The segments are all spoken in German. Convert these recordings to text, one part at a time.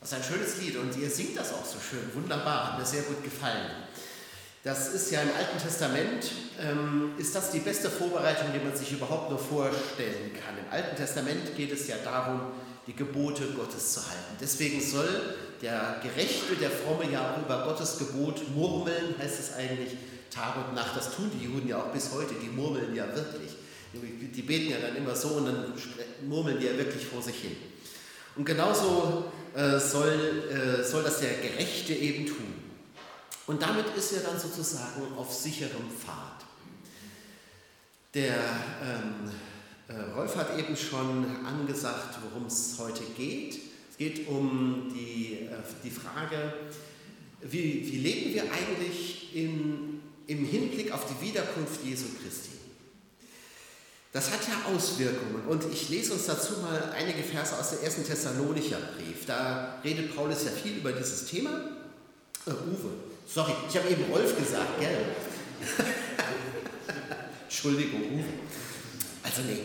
Das ist ein schönes Lied und ihr singt das auch so schön, wunderbar, hat mir sehr gut gefallen. Das ist ja im Alten Testament, ähm, ist das die beste Vorbereitung, die man sich überhaupt nur vorstellen kann. Im Alten Testament geht es ja darum, die Gebote Gottes zu halten. Deswegen soll der Gerechte, der Fromme ja auch über Gottes Gebot murmeln, heißt es eigentlich, Tag und Nacht. Das tun die Juden ja auch bis heute, die murmeln ja wirklich. Die beten ja dann immer so und dann murmeln die ja wirklich vor sich hin. Und genauso äh, soll, äh, soll das der Gerechte eben tun. Und damit ist er dann sozusagen auf sicherem Pfad. Der ähm, äh, Rolf hat eben schon angesagt, worum es heute geht. Es geht um die, äh, die Frage, wie, wie leben wir eigentlich in, im Hinblick auf die Wiederkunft Jesu Christi? Das hat ja Auswirkungen und ich lese uns dazu mal einige Verse aus dem ersten Thessalonicher Brief. Da redet Paulus ja viel über dieses Thema. Äh, Uwe, sorry, ich habe eben Rolf gesagt, gell? Entschuldigung, Uwe. Also nee.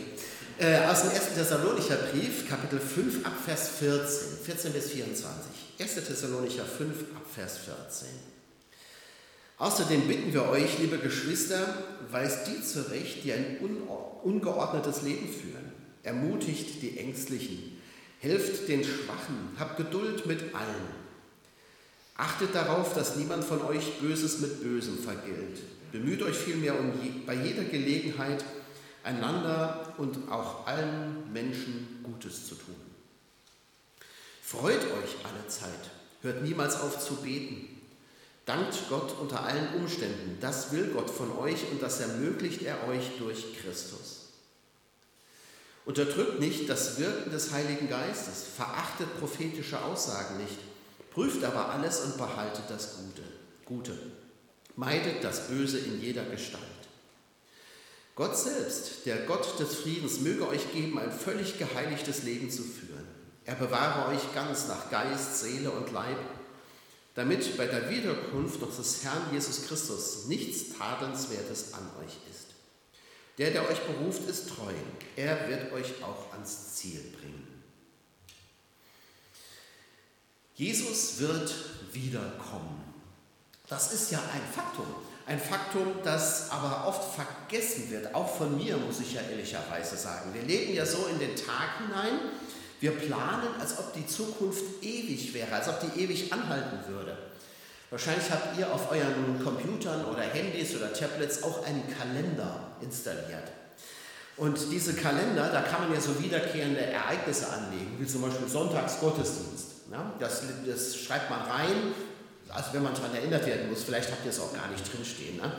Äh, aus dem ersten Thessalonicher Brief, Kapitel 5, Abvers 14, 14 bis 24. 1. Thessalonicher 5, Abvers 14. Außerdem bitten wir euch, liebe Geschwister, weist die zurecht, die ein ungeordnetes Leben führen. Ermutigt die Ängstlichen, helft den Schwachen, habt Geduld mit allen. Achtet darauf, dass niemand von euch Böses mit Bösem vergilt. Bemüht euch vielmehr um je, bei jeder Gelegenheit, einander und auch allen Menschen Gutes zu tun. Freut euch alle Zeit, hört niemals auf zu beten. Dankt Gott unter allen Umständen. Das will Gott von euch und das ermöglicht er euch durch Christus. Unterdrückt nicht das Wirken des Heiligen Geistes, verachtet prophetische Aussagen nicht, prüft aber alles und behaltet das Gute. Gute. Meidet das Böse in jeder Gestalt. Gott selbst, der Gott des Friedens, möge euch geben, ein völlig geheiligtes Leben zu führen. Er bewahre euch ganz nach Geist, Seele und Leib damit bei der Wiederkunft unseres Herrn Jesus Christus nichts Tadelnswertes an euch ist. Der, der euch beruft, ist treu. Er wird euch auch ans Ziel bringen. Jesus wird wiederkommen. Das ist ja ein Faktum. Ein Faktum, das aber oft vergessen wird, auch von mir, muss ich ja ehrlicherweise sagen. Wir leben ja so in den Tag hinein, wir planen, als ob die Zukunft ewig wäre, als ob die ewig anhalten würde. Wahrscheinlich habt ihr auf euren Computern oder Handys oder Tablets auch einen Kalender installiert. Und diese Kalender, da kann man ja so wiederkehrende Ereignisse anlegen, wie zum Beispiel Sonntagsgottesdienst. Ja, das, das schreibt man rein, also wenn man daran erinnert werden muss, vielleicht habt ihr es auch gar nicht drinstehen. Ne?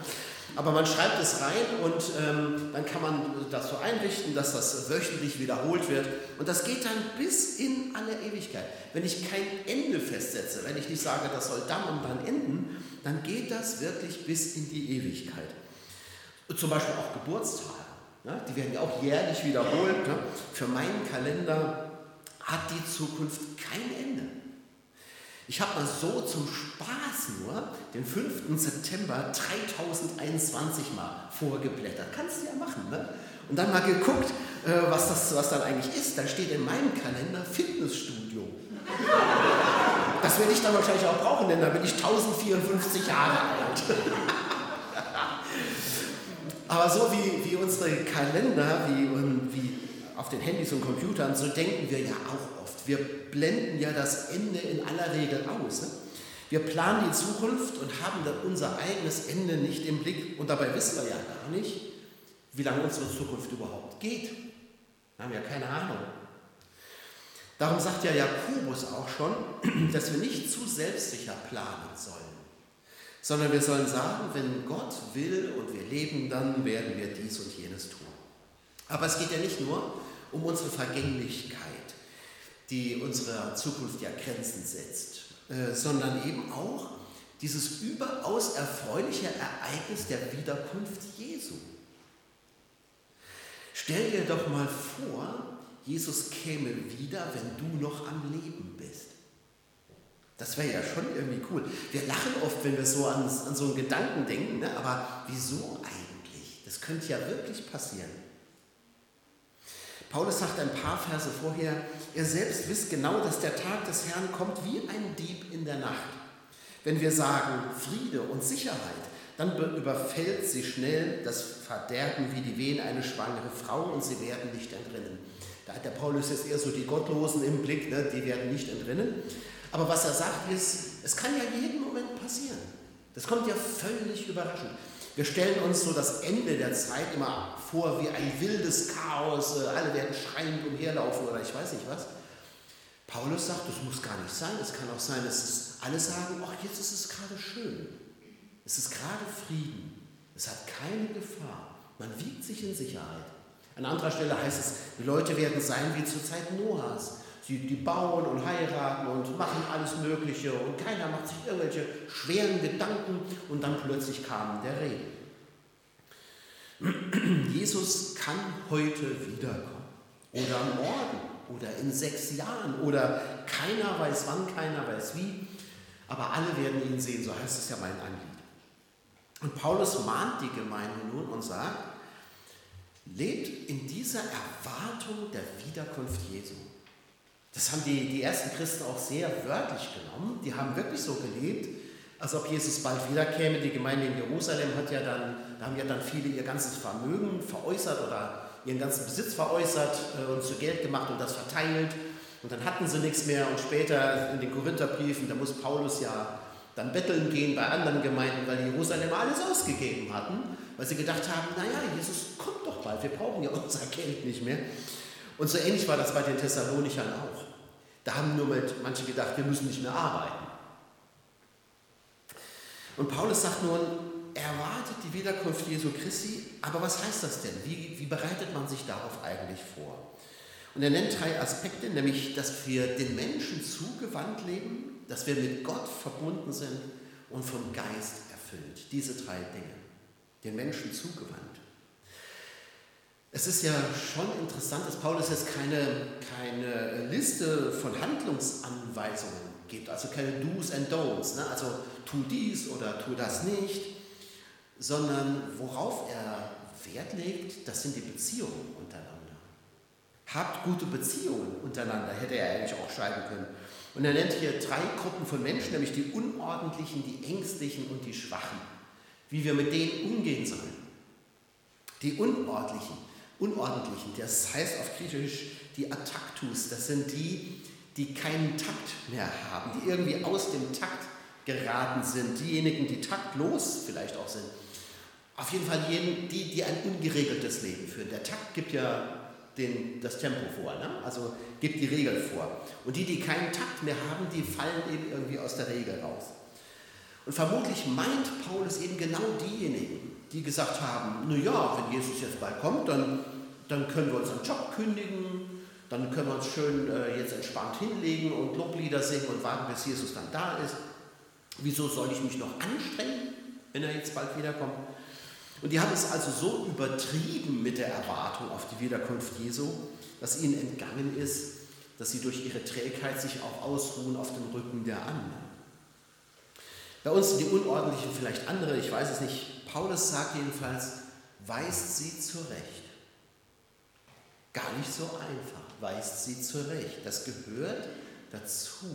Aber man schreibt es rein und ähm, dann kann man das so einrichten, dass das wöchentlich wiederholt wird. Und das geht dann bis in alle Ewigkeit. Wenn ich kein Ende festsetze, wenn ich nicht sage, das soll dann und dann enden, dann geht das wirklich bis in die Ewigkeit. Zum Beispiel auch Geburtstage. Ne? Die werden ja auch jährlich wiederholt. Ne? Für meinen Kalender hat die Zukunft kein Ende. Ich habe mal so zum Spaß nur den 5. September 3021 mal vorgeblättert. Kannst du ja machen, ne? Und dann mal geguckt, äh, was das was dann eigentlich ist. Da steht in meinem Kalender Fitnessstudio. Das werde ich dann wahrscheinlich auch brauchen, denn da bin ich 1054 Jahre alt. Aber so wie, wie unsere Kalender, wie, wie auf den Handys und Computern, so denken wir ja auch oft. Wir blenden ja das Ende in aller Regel aus. Ne? Wir planen die Zukunft und haben dann unser eigenes Ende nicht im Blick. Und dabei wissen wir ja gar nicht, wie lange unsere Zukunft überhaupt geht. Wir haben ja keine Ahnung. Darum sagt ja Jakobus auch schon, dass wir nicht zu selbstsicher planen sollen, sondern wir sollen sagen, wenn Gott will und wir leben, dann werden wir dies und jenes tun. Aber es geht ja nicht nur um unsere Vergänglichkeit, die unserer Zukunft ja Grenzen setzt, äh, sondern eben auch dieses überaus erfreuliche Ereignis der Wiederkunft Jesu. Stell dir doch mal vor, Jesus käme wieder, wenn du noch am Leben bist. Das wäre ja schon irgendwie cool. Wir lachen oft, wenn wir so an, an so einen Gedanken denken, ne? aber wieso eigentlich? Das könnte ja wirklich passieren. Paulus sagt ein paar Verse vorher, er selbst wisst genau, dass der Tag des Herrn kommt wie ein Dieb in der Nacht. Wenn wir sagen Friede und Sicherheit, dann überfällt sie schnell das Verderben wie die Wehen eine schwangere Frau und sie werden nicht entrinnen. Da hat der Paulus jetzt eher so die Gottlosen im Blick, ne? die werden nicht entrinnen. Aber was er sagt ist, es kann ja jeden Moment passieren. Das kommt ja völlig überraschend. Wir stellen uns so das Ende der Zeit immer vor wie ein wildes Chaos, äh, alle werden schreiend umherlaufen oder ich weiß nicht was. Paulus sagt, das muss gar nicht sein. Es kann auch sein, dass alle sagen, ach, jetzt ist es gerade schön. Es ist gerade Frieden. Es hat keine Gefahr. Man wiegt sich in Sicherheit. An anderer Stelle heißt es, die Leute werden sein wie zur Zeit Noahs. Sie die bauen und heiraten und machen alles Mögliche und keiner macht sich irgendwelche schweren Gedanken und dann plötzlich kam der Regen. Jesus kann heute wiederkommen oder morgen oder in sechs Jahren oder keiner weiß wann, keiner weiß wie, aber alle werden ihn sehen, so heißt es ja mein Anliegen. Und Paulus mahnt die Gemeinde nun und sagt, lebt in dieser Erwartung der Wiederkunft Jesu. Das haben die, die ersten Christen auch sehr wörtlich genommen. Die haben wirklich so gelebt, als ob Jesus bald wiederkäme. Die Gemeinde in Jerusalem hat ja dann, da haben ja dann viele ihr ganzes Vermögen veräußert oder ihren ganzen Besitz veräußert äh, und zu Geld gemacht und das verteilt. Und dann hatten sie nichts mehr und später in den Korintherbriefen, da muss Paulus ja dann betteln gehen bei anderen Gemeinden, weil die Jerusalem alles ausgegeben hatten, weil sie gedacht haben, naja, Jesus kommt doch bald, wir brauchen ja unser Geld nicht mehr. Und so ähnlich war das bei den Thessalonichern auch. Da haben nur manche gedacht, wir müssen nicht mehr arbeiten. Und Paulus sagt nun, er erwartet die Wiederkunft Jesu Christi, aber was heißt das denn? Wie, wie bereitet man sich darauf eigentlich vor? Und er nennt drei Aspekte, nämlich, dass wir den Menschen zugewandt leben, dass wir mit Gott verbunden sind und vom Geist erfüllt. Diese drei Dinge. Den Menschen zugewandt. Es ist ja schon interessant, dass Paulus jetzt keine, keine Liste von Handlungsanweisungen gibt, also keine Do's and Don'ts, ne? also tu dies oder tu das nicht, sondern worauf er Wert legt, das sind die Beziehungen untereinander. Habt gute Beziehungen untereinander, hätte er eigentlich auch schreiben können. Und er nennt hier drei Gruppen von Menschen, nämlich die Unordentlichen, die Ängstlichen und die Schwachen. Wie wir mit denen umgehen sollen. Die Unordentlichen, Unordentlichen, das heißt auf Griechisch die Ataktus, das sind die, die keinen Takt mehr haben, die irgendwie aus dem Takt geraten sind, diejenigen, die taktlos vielleicht auch sind. Auf jeden Fall die, die ein ungeregeltes Leben führen. Der Takt gibt ja den, das Tempo vor, ne? also gibt die Regel vor. Und die, die keinen Takt mehr haben, die fallen eben irgendwie aus der Regel raus. Und vermutlich meint Paulus eben genau diejenigen, die gesagt haben, naja, wenn Jesus jetzt bald kommt, dann, dann können wir unseren Job kündigen, dann können wir uns schön äh, jetzt entspannt hinlegen und Loblieder singen und warten, bis Jesus dann da ist. Wieso soll ich mich noch anstrengen, wenn er jetzt bald wiederkommt? Und die haben es also so übertrieben mit der Erwartung auf die Wiederkunft Jesu, dass ihnen entgangen ist, dass sie durch ihre Trägheit sich auch ausruhen auf dem Rücken der anderen. Bei uns sind die Unordentlichen vielleicht andere, ich weiß es nicht. Paulus sagt jedenfalls, weist sie zurecht. Gar nicht so einfach, weist sie zurecht. Das gehört dazu.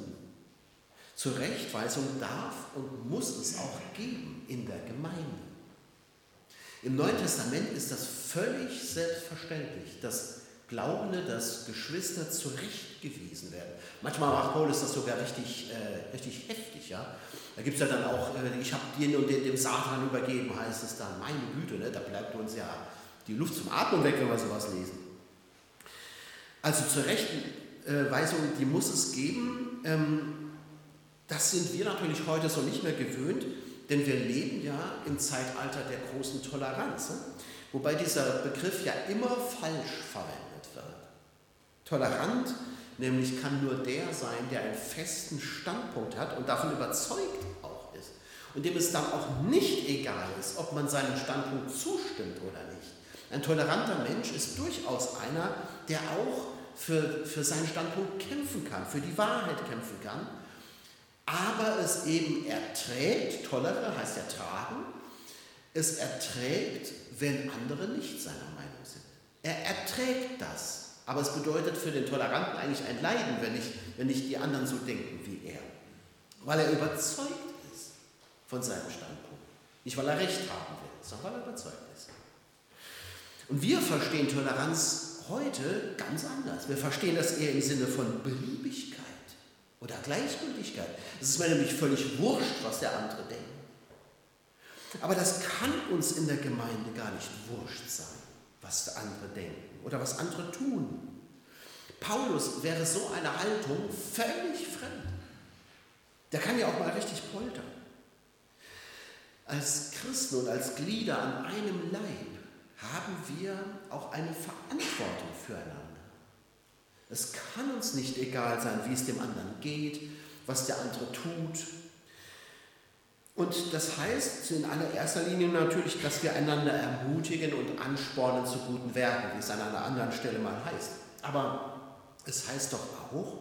Zurechtweisung darf und muss es auch geben in der Gemeinde. Im Neuen Testament ist das völlig selbstverständlich, dass Glaubende, dass Geschwister zurechtgewiesen werden. Manchmal macht Paulus das sogar richtig, äh, richtig heftig. Ja? Da gibt es ja dann auch, äh, ich habe den und den dem Satan übergeben, heißt es dann, meine Güte, ne? da bleibt uns ja die Luft zum Atmen weg, wenn wir sowas lesen. Also Zurechtweisung, die muss es geben. Ähm, das sind wir natürlich heute so nicht mehr gewöhnt. Denn wir leben ja im Zeitalter der großen Toleranz, ne? wobei dieser Begriff ja immer falsch verwendet wird. Tolerant nämlich kann nur der sein, der einen festen Standpunkt hat und davon überzeugt auch ist. Und dem es dann auch nicht egal ist, ob man seinem Standpunkt zustimmt oder nicht. Ein toleranter Mensch ist durchaus einer, der auch für, für seinen Standpunkt kämpfen kann, für die Wahrheit kämpfen kann aber es eben erträgt, tollere heißt ertragen, es erträgt, wenn andere nicht seiner Meinung sind. Er erträgt das, Aber es bedeutet für den Toleranten eigentlich ein Leiden, wenn nicht, wenn nicht die anderen so denken wie er. Weil er überzeugt ist von seinem Standpunkt. Nicht, weil er Recht haben will, sondern weil er überzeugt ist. Und wir verstehen Toleranz heute ganz anders. Wir verstehen das eher im Sinne von Beliebigkeit oder Gleichgültigkeit. Es ist mir nämlich völlig wurscht, was der andere denkt. Aber das kann uns in der Gemeinde gar nicht wurscht sein, was andere denken oder was andere tun. Paulus wäre so eine Haltung völlig fremd. Der kann ja auch mal richtig poltern. Als Christen und als Glieder an einem Leib haben wir auch eine Verantwortung füreinander. Es kann uns nicht egal sein, wie es dem anderen geht, was der andere tut. Und das heißt in allererster Linie natürlich, dass wir einander ermutigen und anspornen zu guten Werken, wie es an einer anderen Stelle mal heißt. Aber es heißt doch auch,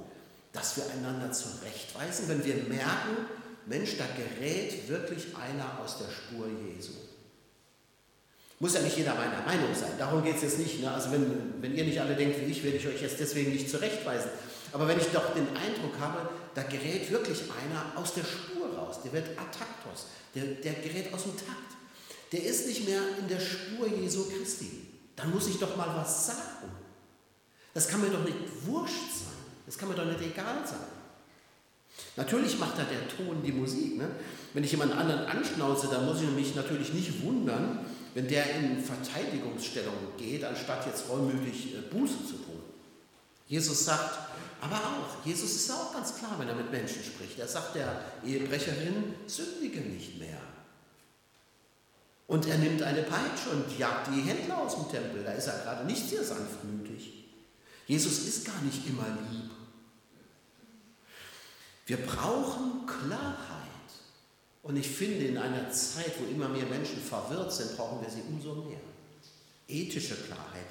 dass wir einander zurechtweisen, wenn wir merken, Mensch, da gerät wirklich einer aus der Spur Jesu. Muss ja nicht jeder meiner Meinung sein, darum geht es jetzt nicht. Ne? Also wenn, wenn ihr nicht alle denkt wie ich, werde ich euch jetzt deswegen nicht zurechtweisen. Aber wenn ich doch den Eindruck habe, da gerät wirklich einer aus der Spur raus, der wird Ataktos, der, der gerät aus dem Takt. Der ist nicht mehr in der Spur Jesu Christi. Dann muss ich doch mal was sagen. Das kann mir doch nicht wurscht sein. Das kann mir doch nicht egal sein. Natürlich macht da der Ton die Musik. Ne? Wenn ich jemand anderen anschnauze, dann muss ich mich natürlich nicht wundern, wenn der in Verteidigungsstellung geht, anstatt jetzt reumütig äh, Buße zu tun. Jesus sagt, aber auch, Jesus ist auch ganz klar, wenn er mit Menschen spricht. Er sagt der Ehebrecherin, sündige nicht mehr. Und er nimmt eine Peitsche und jagt die Händler aus dem Tempel. Da ist er gerade nicht sehr sanftmütig. Jesus ist gar nicht immer lieb. Wir brauchen Klarheit. Und ich finde, in einer Zeit, wo immer mehr Menschen verwirrt sind, brauchen wir sie umso mehr. Ethische Klarheit,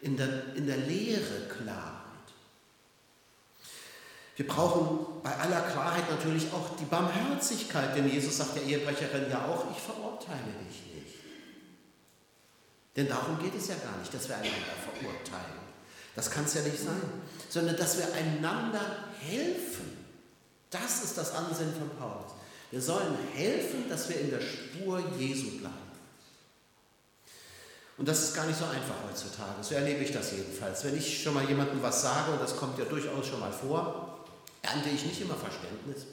in der, in der Lehre Klarheit. Wir brauchen bei aller Klarheit natürlich auch die Barmherzigkeit, denn Jesus sagt der Ehebrecherin ja auch, ich verurteile dich nicht. Denn darum geht es ja gar nicht, dass wir einander verurteilen. Das kann es ja nicht sein, sondern dass wir einander helfen. Das ist das Ansinnen von Paulus. Wir sollen helfen, dass wir in der Spur Jesu bleiben. Und das ist gar nicht so einfach heutzutage. So erlebe ich das jedenfalls. Wenn ich schon mal jemandem was sage, und das kommt ja durchaus schon mal vor, ernte ich nicht immer Verständnis.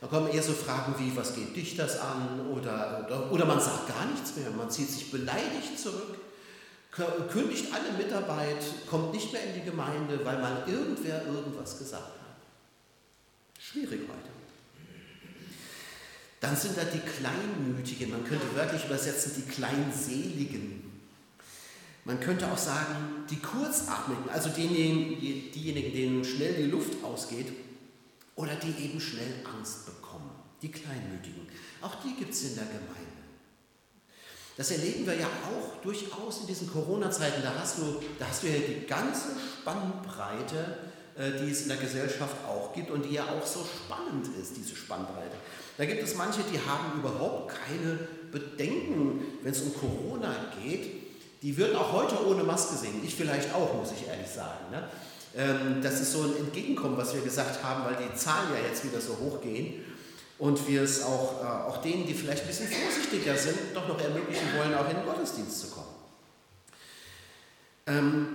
Da kommen eher so Fragen wie, was geht dich das an? Oder, oder, oder man sagt gar nichts mehr. Man zieht sich beleidigt zurück, kündigt alle Mitarbeit, kommt nicht mehr in die Gemeinde, weil mal irgendwer irgendwas gesagt hat. Schwierig heute. Dann sind da die Kleinmütigen, man könnte wörtlich übersetzen, die Kleinseligen. Man könnte auch sagen, die Kurzatmigen, also diejenigen, diejenigen, denen schnell die Luft ausgeht oder die eben schnell Angst bekommen. Die Kleinmütigen. Auch die gibt es in der Gemeinde. Das erleben wir ja auch durchaus in diesen Corona-Zeiten. Da hast du, da hast du ja die ganze Spannbreite, äh, die es in der Gesellschaft auch gibt und die ja auch so spannend ist, diese Spannbreite. Da gibt es manche, die haben überhaupt keine Bedenken, wenn es um Corona geht. Die würden auch heute ohne Maske sehen. Ich vielleicht auch, muss ich ehrlich sagen. Ne? Ähm, das ist so ein Entgegenkommen, was wir gesagt haben, weil die Zahlen ja jetzt wieder so hoch gehen und wir es auch, äh, auch denen, die vielleicht ein bisschen vorsichtiger sind, doch noch ermöglichen wollen, auch in den Gottesdienst zu kommen. Ähm,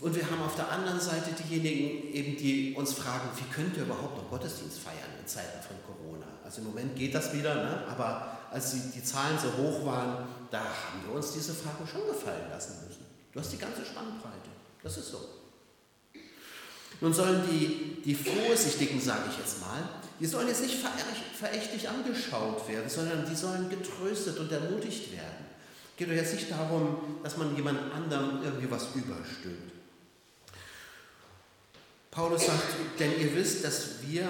und wir haben auf der anderen Seite diejenigen, eben, die uns fragen, wie könnt ihr überhaupt noch Gottesdienst feiern in Zeiten von Corona? Also im Moment geht das wieder, ne? aber als die, die Zahlen so hoch waren, da haben wir uns diese Fragen schon gefallen lassen müssen. Du hast die ganze Spannbreite. Das ist so. Nun sollen die, die Vorsichtigen, sage ich jetzt mal, die sollen jetzt nicht verächtlich angeschaut werden, sondern die sollen getröstet und ermutigt werden. Es geht doch jetzt nicht darum, dass man jemand anderem irgendwie was überstülpt. Paulus sagt, denn ihr wisst, dass wir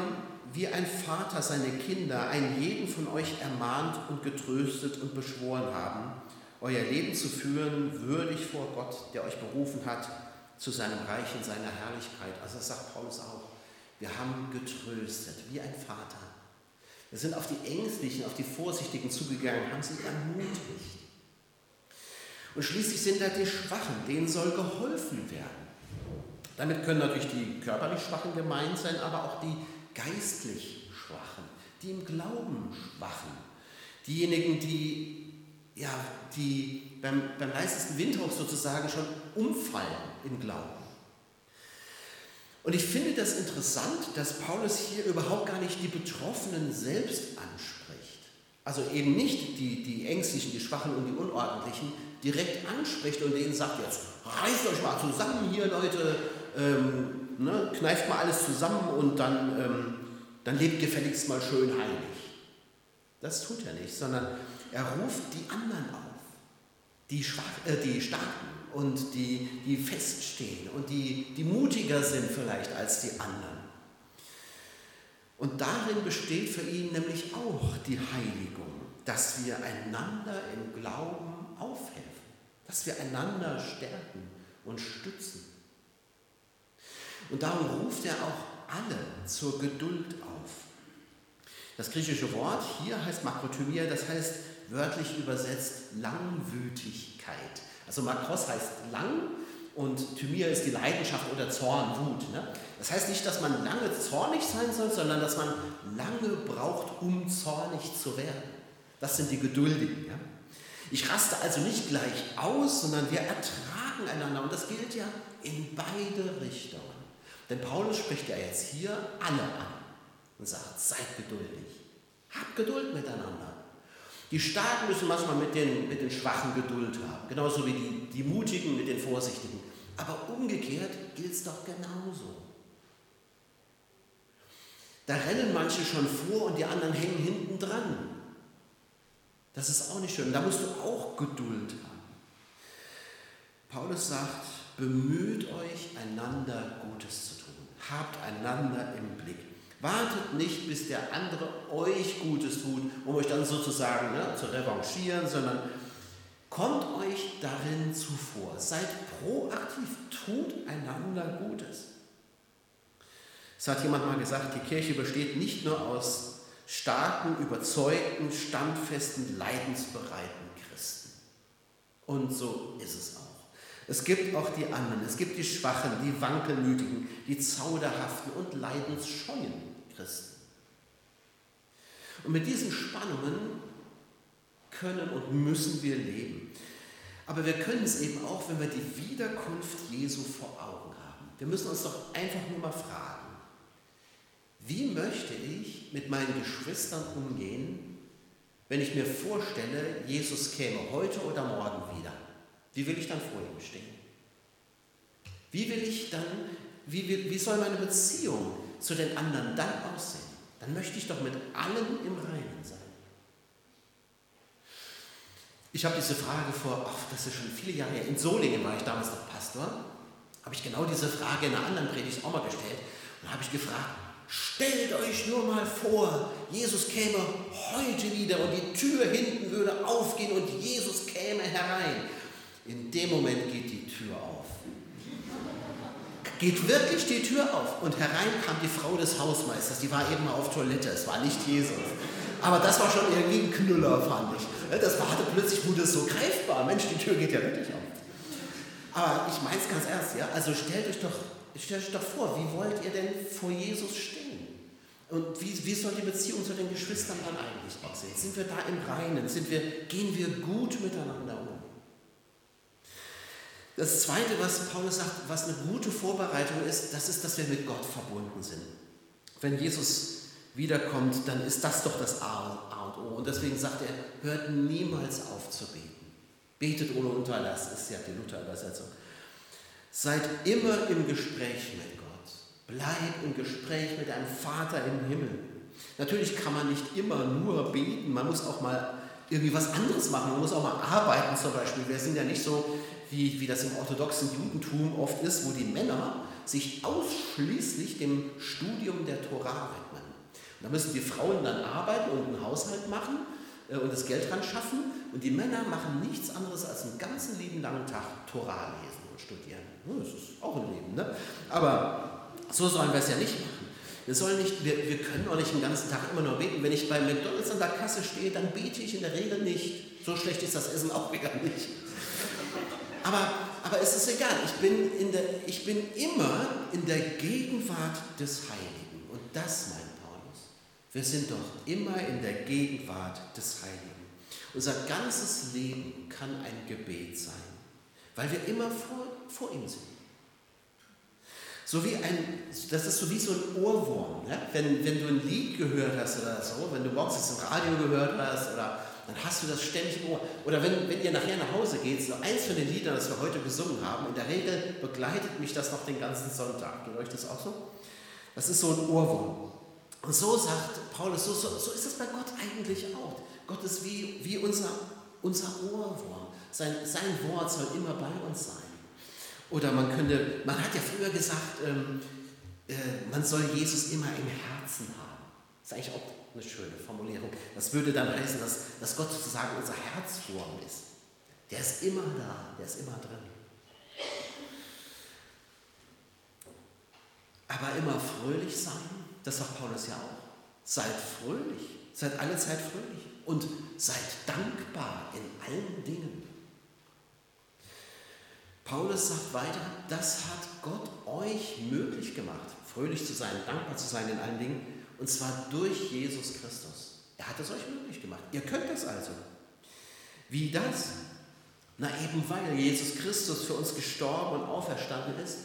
wie ein Vater seine Kinder, einen jeden von euch ermahnt und getröstet und beschworen haben, euer Leben zu führen, würdig vor Gott, der euch berufen hat, zu seinem Reich in seiner Herrlichkeit. Also das sagt Paulus auch. Wir haben getröstet, wie ein Vater. Wir sind auf die Ängstlichen, auf die Vorsichtigen zugegangen, haben sie ermutigt. Und schließlich sind da die Schwachen, denen soll geholfen werden. Damit können natürlich die körperlich Schwachen gemeint sein, aber auch die geistlich Schwachen, die im Glauben Schwachen, diejenigen, die, ja, die beim, beim leisesten Windhauch sozusagen schon umfallen im Glauben. Und ich finde das interessant, dass Paulus hier überhaupt gar nicht die Betroffenen selbst anspricht. Also eben nicht die, die Ängstlichen, die Schwachen und die Unordentlichen direkt anspricht und denen sagt, jetzt reißt euch mal zusammen hier, Leute, ähm, ne, kneift mal alles zusammen und dann, ähm, dann lebt gefälligst mal schön heilig. Das tut er nicht, sondern er ruft die anderen auf, die, Schwach, äh, die Starken und die, die feststehen und die, die mutiger sind vielleicht als die anderen. Und darin besteht für ihn nämlich auch die Heiligung, dass wir einander im Glauben aufhelfen, dass wir einander stärken und stützen. Und darum ruft er auch alle zur Geduld auf. Das griechische Wort hier heißt Makrothymia, das heißt wörtlich übersetzt Langwütigkeit. Also Makros heißt lang und Thymia ist die Leidenschaft oder Zorn, Wut. Ne? Das heißt nicht, dass man lange zornig sein soll, sondern dass man lange braucht, um zornig zu werden. Das sind die Geduldigen. Ja? Ich raste also nicht gleich aus, sondern wir ertragen einander. Und das gilt ja in beide Richtungen. Denn Paulus spricht ja jetzt hier alle an und sagt, seid geduldig. Habt Geduld miteinander. Die Starken müssen manchmal mit den, mit den Schwachen Geduld haben, genauso wie die, die Mutigen mit den Vorsichtigen. Aber umgekehrt gilt es doch genauso. Da rennen manche schon vor und die anderen hängen hinten dran. Das ist auch nicht schön. Da musst du auch Geduld haben. Paulus sagt, bemüht euch, einander Gutes zu tun. Habt einander im Blick. Wartet nicht, bis der andere euch Gutes tut, um euch dann sozusagen ne, zu revanchieren, sondern kommt euch darin zuvor. Seid proaktiv, tut einander Gutes. Es hat jemand mal gesagt, die Kirche besteht nicht nur aus starken, überzeugten, standfesten, leidensbereiten Christen. Und so ist es auch. Es gibt auch die anderen, es gibt die Schwachen, die Wankelmütigen, die Zauderhaften und Leidensscheuen. Christen. Und mit diesen Spannungen können und müssen wir leben. Aber wir können es eben auch, wenn wir die Wiederkunft Jesu vor Augen haben. Wir müssen uns doch einfach nur mal fragen, wie möchte ich mit meinen Geschwistern umgehen, wenn ich mir vorstelle, Jesus käme heute oder morgen wieder? Wie will ich dann vor ihm stehen? Wie will ich dann, wie, wie soll meine Beziehung zu den anderen dann aussehen, dann möchte ich doch mit allen im Reinen sein. Ich habe diese Frage vor, ach, das ist schon viele Jahre her, in Solingen war ich damals noch Pastor, habe ich genau diese Frage in einer anderen Predigt auch mal gestellt und habe ich gefragt, stellt euch nur mal vor, Jesus käme heute wieder und die Tür hinten würde aufgehen und Jesus käme herein. In dem Moment geht die Tür auf geht wirklich die Tür auf und herein kam die Frau des Hausmeisters, die war eben mal auf Toilette, es war nicht Jesus. Aber das war schon irgendwie ein Knüller, fand ich. Das war, hatte plötzlich wurde es so greifbar. Mensch, die Tür geht ja wirklich auf. Aber ich meine es ganz ernst, ja. Also stellt euch doch, stellt euch doch vor, wie wollt ihr denn vor Jesus stehen? Und wie, wie soll die Beziehung zu den Geschwistern dann eigentlich aussehen? Sind wir da im Reinen? Sind wir, gehen wir gut miteinander? Das Zweite, was Paulus sagt, was eine gute Vorbereitung ist, das ist, dass wir mit Gott verbunden sind. Wenn Jesus wiederkommt, dann ist das doch das A und O. Und deswegen sagt er, hört niemals auf zu beten. Betet ohne Unterlass, ist ja die Luther-Übersetzung. Seid immer im Gespräch mit Gott. Bleib im Gespräch mit deinem Vater im Himmel. Natürlich kann man nicht immer nur beten, man muss auch mal irgendwie was anderes machen, man muss auch mal arbeiten zum Beispiel. Wir sind ja nicht so wie, wie das im orthodoxen Judentum oft ist, wo die Männer sich ausschließlich dem Studium der Tora widmen. Da müssen die Frauen dann arbeiten und einen Haushalt machen äh, und das Geld dran schaffen. Und die Männer machen nichts anderes als einen ganzen lieben langen Tag Tora lesen und studieren. Das ist auch ein Leben. Ne? Aber so sollen wir es ja nicht machen. Wir, sollen nicht, wir, wir können auch nicht den ganzen Tag immer nur beten. Wenn ich bei McDonalds an der Kasse stehe, dann bete ich in der Regel nicht. So schlecht ist das Essen auch wieder nicht. Aber, aber es ist egal, ich bin, in der, ich bin immer in der Gegenwart des Heiligen. Und das, mein Paulus, wir sind doch immer in der Gegenwart des Heiligen. Unser ganzes Leben kann ein Gebet sein, weil wir immer vor, vor ihm sind. So wie ein, das ist so wie so ein Ohrwurm. Ne? Wenn, wenn du ein Lied gehört hast oder so, wenn du morgens im Radio gehört hast oder dann hast du das ständig im Ohr. Oder wenn, wenn ihr nachher nach Hause geht, so eins von den Liedern, das wir heute gesungen haben, in der Regel begleitet mich das noch den ganzen Sonntag. Geht euch das auch so? Das ist so ein Ohrwurm. Und so sagt Paulus, so, so, so ist es bei Gott eigentlich auch. Gott ist wie, wie unser, unser Ohrwurm. Sein, sein Wort soll immer bei uns sein. Oder man könnte, man hat ja früher gesagt, ähm, äh, man soll Jesus immer im Herzen haben. Ist eigentlich auch eine schöne Formulierung. Das würde dann heißen, dass, dass Gott sozusagen unser Herzwurm ist. Der ist immer da, der ist immer drin. Aber immer fröhlich sein, das sagt Paulus ja auch. Seid fröhlich, seid alle Zeit fröhlich und seid dankbar in allen Dingen. Paulus sagt weiter, das hat Gott euch möglich gemacht, fröhlich zu sein, dankbar zu sein in allen Dingen, und zwar durch Jesus Christus. Er hat es euch möglich gemacht. Ihr könnt es also. Wie das? Na eben weil Jesus Christus für uns gestorben und auferstanden ist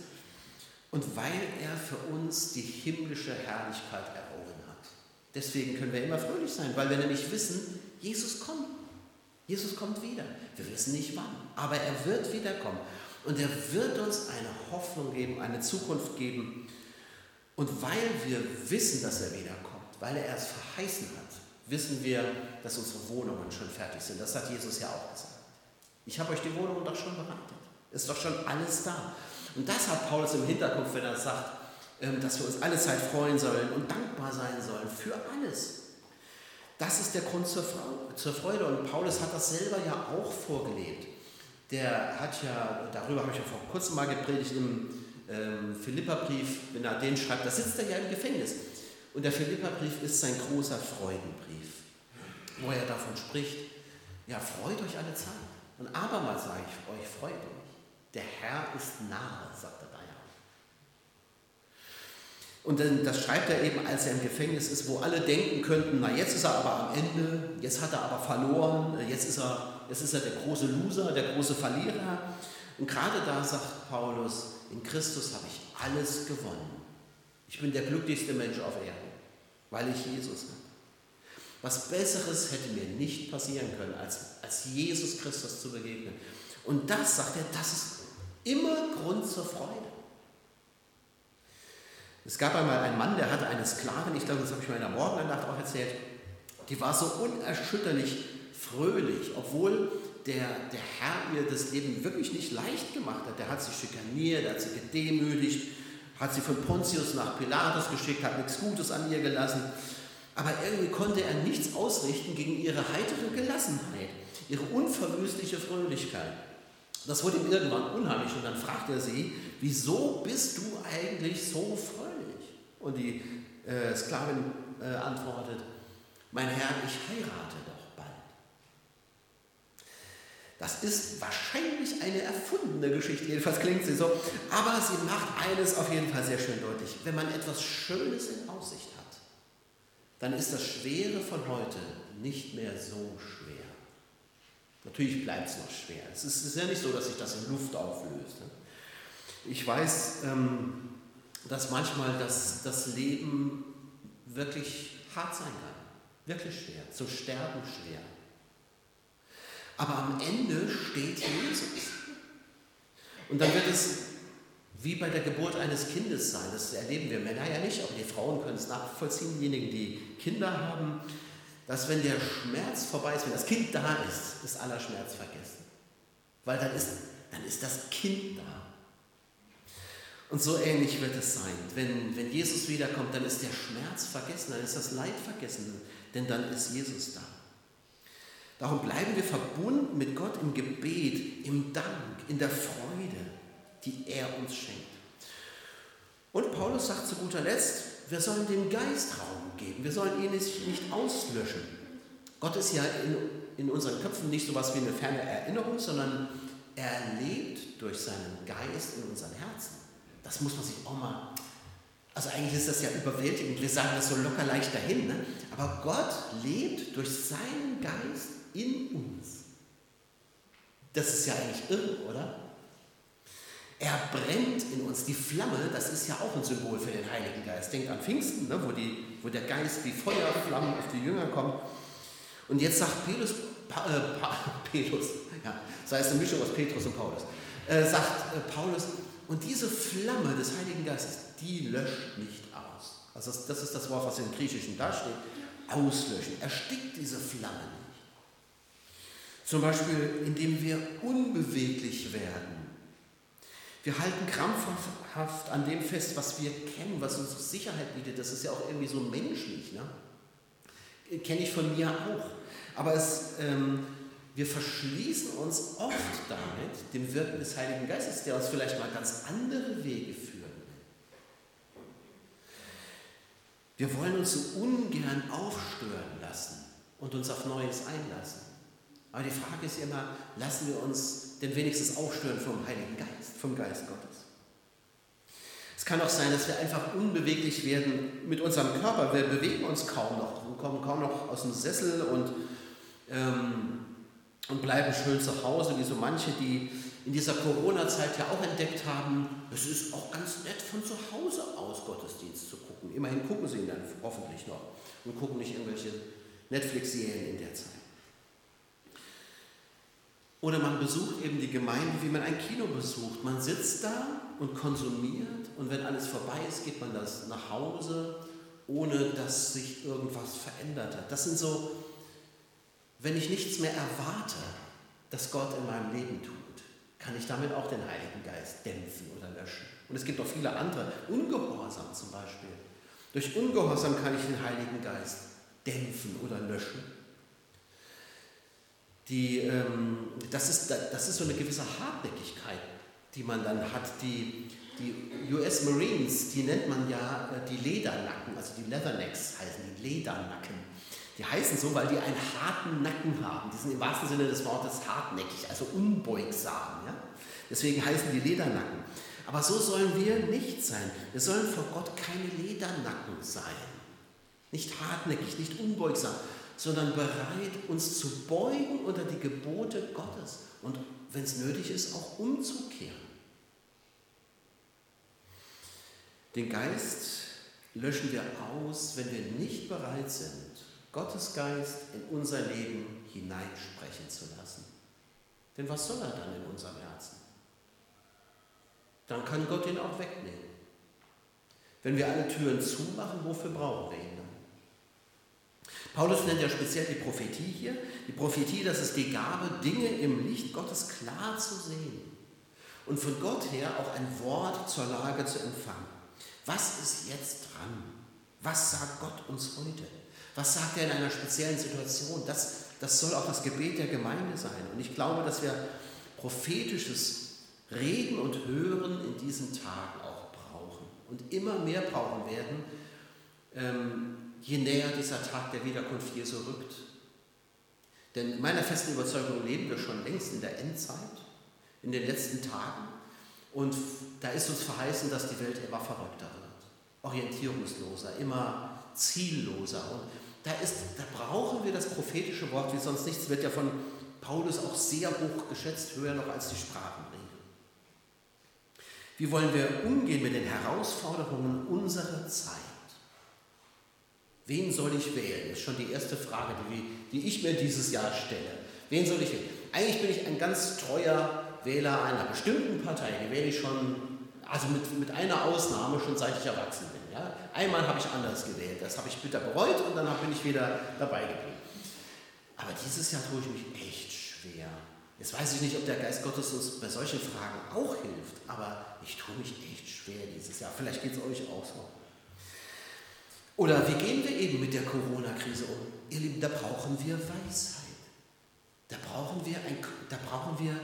und weil er für uns die himmlische Herrlichkeit errungen hat. Deswegen können wir immer fröhlich sein, weil wir nämlich wissen, Jesus kommt. Jesus kommt wieder. Wir wissen nicht wann, aber er wird wiederkommen. Und er wird uns eine Hoffnung geben, eine Zukunft geben. Und weil wir wissen, dass er wiederkommt, weil er es verheißen hat, wissen wir, dass unsere Wohnungen schon fertig sind. Das hat Jesus ja auch gesagt. Ich habe euch die Wohnungen doch schon bereitet. Ist doch schon alles da. Und das hat Paulus im Hinterkopf, wenn er sagt, ähm, dass wir uns alle Zeit freuen sollen und dankbar sein sollen für alles. Das ist der Grund zur Freude. Und Paulus hat das selber ja auch vorgelebt. Der hat ja, darüber habe ich ja vor kurzem mal gepredigt im ähm, Philipperbrief, wenn er den schreibt, da sitzt er ja im Gefängnis. Und der Philipperbrief ist sein großer Freudenbrief, wo er davon spricht, ja, freut euch alle Zeit. Und abermals sage ich euch, freut euch. Der Herr ist nahe, sagt er da ja. Und dann, das schreibt er eben, als er im Gefängnis ist, wo alle denken könnten, na jetzt ist er aber am Ende, jetzt hat er aber verloren, jetzt ist er, jetzt ist er der große Loser, der große Verlierer. Und gerade da sagt Paulus, in Christus habe ich alles gewonnen. Ich bin der glücklichste Mensch auf Erden, weil ich Jesus habe. Was Besseres hätte mir nicht passieren können, als, als Jesus Christus zu begegnen. Und das, sagt er, das ist immer Grund zur Freude. Es gab einmal einen Mann, der hatte eine Sklavin, ich glaube, das habe ich mal in der Morgenandacht auch erzählt, die war so unerschütterlich fröhlich, obwohl der, der Herr ihr das Leben wirklich nicht leicht gemacht hat. Der hat sie schikaniert, der hat sie gedemütigt, hat sie von Pontius nach Pilatus geschickt, hat nichts Gutes an ihr gelassen. Aber irgendwie konnte er nichts ausrichten gegen ihre heitere Gelassenheit, ihre unverwüstliche Fröhlichkeit. Das wurde ihm irgendwann unheimlich und dann fragt er sie, wieso bist du eigentlich so fröhlich? Und die äh, Sklavin äh, antwortet, mein Herr, ich heirate bald. Das ist wahrscheinlich eine erfundene Geschichte, jedenfalls klingt sie so, aber sie macht eines auf jeden Fall sehr schön deutlich. Wenn man etwas Schönes in Aussicht hat, dann ist das Schwere von heute nicht mehr so schwer. Natürlich bleibt es noch schwer. Es ist, ja nicht so, dass sich das in Luft auflöst. Ne? Ich weiß, ähm, dass manchmal das, das Leben wirklich hart sein kann. Wirklich schwer. Zu sterben schwer. Aber am Ende steht Jesus. Und dann wird es wie bei der Geburt eines Kindes sein. Das erleben wir Männer ja nicht, aber die Frauen können es nachvollziehen. Diejenigen, die Kinder haben, dass wenn der Schmerz vorbei ist, wenn das Kind da ist, ist aller Schmerz vergessen. Weil dann ist, dann ist das Kind da. Und so ähnlich wird es sein. Wenn, wenn Jesus wiederkommt, dann ist der Schmerz vergessen, dann ist das Leid vergessen, denn dann ist Jesus da. Darum bleiben wir verbunden mit Gott im Gebet, im Dank, in der Freude, die er uns schenkt. Und Paulus sagt zu guter Letzt, wir sollen dem Geist Raum geben, wir sollen ihn nicht, auslöschen. Gott ist ja in, in unseren Köpfen nicht so etwas wie eine ferne Erinnerung, sondern er lebt durch seinen Geist in unseren Herzen. Das muss man sich auch mal. Also eigentlich ist das ja überwältigend. Wir sagen das so locker leicht dahin. Ne? Aber Gott lebt durch seinen Geist in uns. Das ist ja eigentlich irre, oder? Er brennt in uns. Die Flamme, das ist ja auch ein Symbol für den Heiligen Geist. Denkt an Pfingsten, ne, wo, die, wo der Geist wie Feuerflammen auf die Jünger kommt. Und jetzt sagt Petrus, pa, äh, pa, Petrus ja, das heißt eine Mischung aus Petrus und Paulus, äh, sagt äh, Paulus, und diese Flamme des Heiligen Geistes, die löscht nicht aus. Also das, das ist das Wort, was im Griechischen da steht. Auslöschen. Erstickt diese Flamme nicht. Zum Beispiel, indem wir unbeweglich werden wir halten krampfhaft an dem fest, was wir kennen, was uns Sicherheit bietet. Das ist ja auch irgendwie so menschlich. Ne? Kenne ich von mir auch. Aber es, ähm, wir verschließen uns oft damit, dem Wirken des Heiligen Geistes, der uns vielleicht mal ganz andere Wege führen will. Wir wollen uns so ungern aufstören lassen und uns auf Neues einlassen. Aber die Frage ist immer, lassen wir uns denn wenigstens aufstören vom Heiligen Geist, vom Geist Gottes? Es kann auch sein, dass wir einfach unbeweglich werden mit unserem Körper. Wir bewegen uns kaum noch, wir kommen kaum noch aus dem Sessel und, ähm, und bleiben schön zu Hause, wie so manche, die in dieser Corona-Zeit ja auch entdeckt haben, es ist auch ganz nett von zu Hause aus Gottesdienst zu gucken. Immerhin gucken sie ihn dann hoffentlich noch und gucken nicht irgendwelche Netflix-Serien in der Zeit. Oder man besucht eben die Gemeinde, wie man ein Kino besucht. Man sitzt da und konsumiert und wenn alles vorbei ist, geht man das nach Hause, ohne dass sich irgendwas verändert hat. Das sind so, wenn ich nichts mehr erwarte, dass Gott in meinem Leben tut, kann ich damit auch den Heiligen Geist dämpfen oder löschen. Und es gibt auch viele andere, Ungehorsam zum Beispiel. Durch Ungehorsam kann ich den Heiligen Geist dämpfen oder löschen die, ähm, das, ist, das ist so eine gewisse Hartnäckigkeit, die man dann hat. Die, die US Marines, die nennt man ja äh, die Ledernacken, also die Leathernecks heißen die Ledernacken. Die heißen so, weil die einen harten Nacken haben. Die sind im wahrsten Sinne des Wortes hartnäckig, also unbeugsam. Ja? Deswegen heißen die Ledernacken. Aber so sollen wir nicht sein. Wir sollen vor Gott keine Ledernacken sein. Nicht hartnäckig, nicht unbeugsam, sondern bereit, uns zu beugen unter die Gebote Gottes und, wenn es nötig ist, auch umzukehren. Den Geist löschen wir aus, wenn wir nicht bereit sind, Gottes Geist in unser Leben hineinsprechen zu lassen. Denn was soll er dann in unserem Herzen? Dann kann Gott ihn auch wegnehmen. Wenn wir alle Türen zumachen, wofür brauchen wir ihn? Paulus nennt ja speziell die Prophetie hier. Die Prophetie, das ist die Gabe, Dinge im Licht Gottes klar zu sehen und von Gott her auch ein Wort zur Lage zu empfangen. Was ist jetzt dran? Was sagt Gott uns heute? Was sagt er in einer speziellen Situation? Das, das soll auch das Gebet der Gemeinde sein. Und ich glaube, dass wir prophetisches Reden und Hören in diesen Tagen auch brauchen und immer mehr brauchen werden. Ähm, je näher dieser Tag der Wiederkunft Jesu rückt. Denn in meiner festen Überzeugung leben wir schon längst in der Endzeit, in den letzten Tagen. Und da ist uns verheißen, dass die Welt immer verrückter wird, orientierungsloser, immer zielloser. Und da, ist, da brauchen wir das prophetische Wort wie sonst nichts. Wird ja von Paulus auch sehr hoch geschätzt, höher noch als die Sprachenrede. Wie wollen wir umgehen mit den Herausforderungen unserer Zeit? Wen soll ich wählen? Das ist schon die erste Frage, die, die ich mir dieses Jahr stelle. Wen soll ich wählen? Eigentlich bin ich ein ganz treuer Wähler einer bestimmten Partei. Die wähle ich schon, also mit, mit einer Ausnahme, schon seit ich erwachsen bin. Ja? Einmal habe ich anders gewählt. Das habe ich bitter bereut und dann bin ich wieder dabei geblieben. Aber dieses Jahr tue ich mich echt schwer. Jetzt weiß ich nicht, ob der Geist Gottes uns bei solchen Fragen auch hilft, aber ich tue mich echt schwer dieses Jahr. Vielleicht geht es euch auch so. Oder wie gehen wir eben mit der Corona-Krise um? Ihr Lieben, da brauchen wir Weisheit. Da brauchen wir, ein, da brauchen wir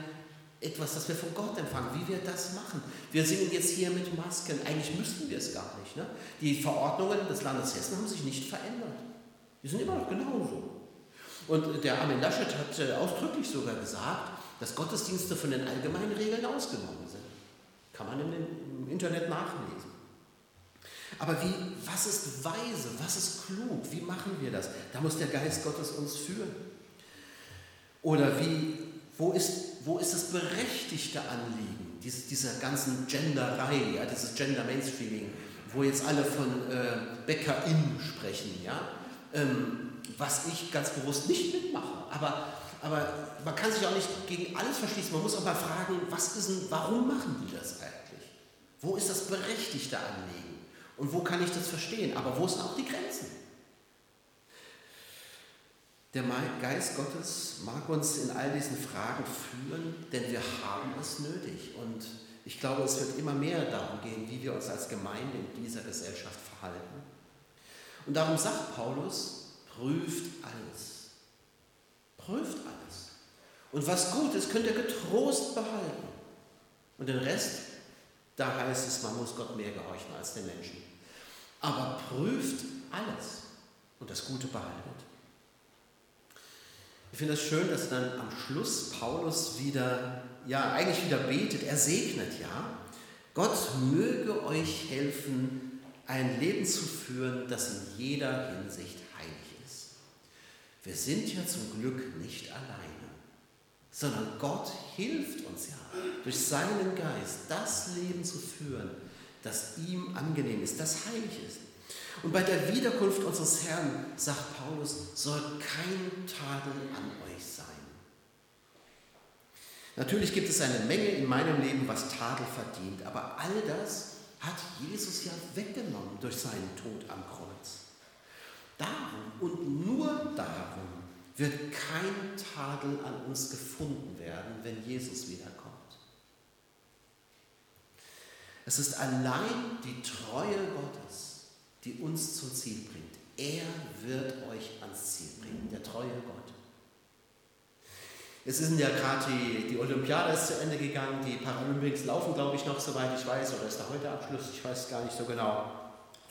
etwas, das wir von Gott empfangen, wie wir das machen. Wir singen jetzt hier mit Masken. Eigentlich müssten wir es gar nicht. Ne? Die Verordnungen des Landes Hessen haben sich nicht verändert. Die sind immer noch genauso. Und der Armin Laschet hat äh, ausdrücklich sogar gesagt, dass Gottesdienste von den allgemeinen Regeln ausgenommen sind. Kann man im Internet nachlesen. Aber wie, was ist weise, was ist klug, wie machen wir das? Da muss der Geist Gottes uns führen. Oder wie, wo ist, wo ist das berechtigte Anliegen dies, dieser ganzen Genderei, ja, dieses Gender Mainstreaming, wo jetzt alle von äh, Bäckerin sprechen, ja? Ähm, was ich ganz bewusst nicht mitmache. Aber, aber man kann sich auch nicht gegen alles verschließen. Man muss auch mal fragen, was ist denn, warum machen die das eigentlich? Wo ist das berechtigte Anliegen? Und wo kann ich das verstehen? Aber wo sind auch die Grenzen? Der Geist Gottes mag uns in all diesen Fragen führen, denn wir haben es nötig. Und ich glaube, es wird immer mehr darum gehen, wie wir uns als Gemeinde in dieser Gesellschaft verhalten. Und darum sagt Paulus, prüft alles. Prüft alles. Und was gut ist, könnt ihr getrost behalten. Und den Rest, da heißt es, man muss Gott mehr gehorchen als den Menschen. Aber prüft alles und das Gute behaltet. Ich finde es schön, dass dann am Schluss Paulus wieder, ja, eigentlich wieder betet. Er segnet ja. Gott möge euch helfen, ein Leben zu führen, das in jeder Hinsicht heilig ist. Wir sind ja zum Glück nicht alleine, sondern Gott hilft uns ja durch seinen Geist, das Leben zu führen, das ihm angenehm ist, das heilig ist. Und bei der Wiederkunft unseres Herrn, sagt Paulus, soll kein Tadel an euch sein. Natürlich gibt es eine Menge in meinem Leben, was Tadel verdient, aber all das hat Jesus ja weggenommen durch seinen Tod am Kreuz. Darum und nur darum wird kein Tadel an uns gefunden werden, wenn Jesus wiederkommt. Es ist allein die Treue Gottes, die uns zum Ziel bringt. Er wird euch ans Ziel bringen, der treue Gott. Es ist ja gerade die, die Olympiade ist zu Ende gegangen, die Paralympics laufen, glaube ich, noch, soweit ich weiß, oder ist da heute Abschluss? Ich weiß gar nicht so genau.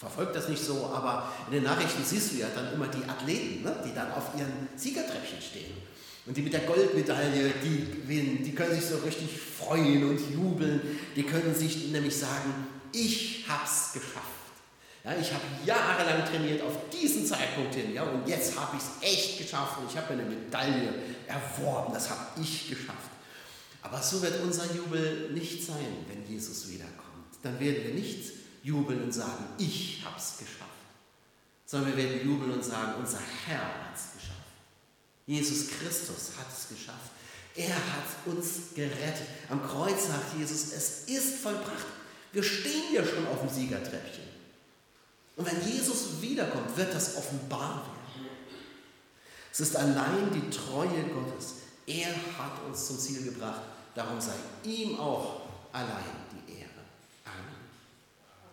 Verfolgt das nicht so, aber in den Nachrichten siehst du ja dann immer die Athleten, ne, die dann auf ihren Siegertreppchen stehen. Und die mit der Goldmedaille, die, die können sich so richtig freuen und jubeln. Die können sich nämlich sagen, ich hab's geschafft. Ja, ich habe jahrelang trainiert auf diesen Zeitpunkt hin ja, und jetzt habe ich es echt geschafft und ich habe eine Medaille erworben, das habe ich geschafft. Aber so wird unser Jubel nicht sein, wenn Jesus wiederkommt. Dann werden wir nicht jubeln und sagen, ich habe es geschafft, sondern wir werden jubeln und sagen, unser Herr hat es geschafft. Jesus Christus hat es geschafft. Er hat uns gerettet. Am Kreuz sagt Jesus, es ist vollbracht. Wir stehen ja schon auf dem Siegertreppchen. Und wenn Jesus wiederkommt, wird das offenbar werden. Es ist allein die Treue Gottes. Er hat uns zum Ziel gebracht. Darum sei ihm auch allein.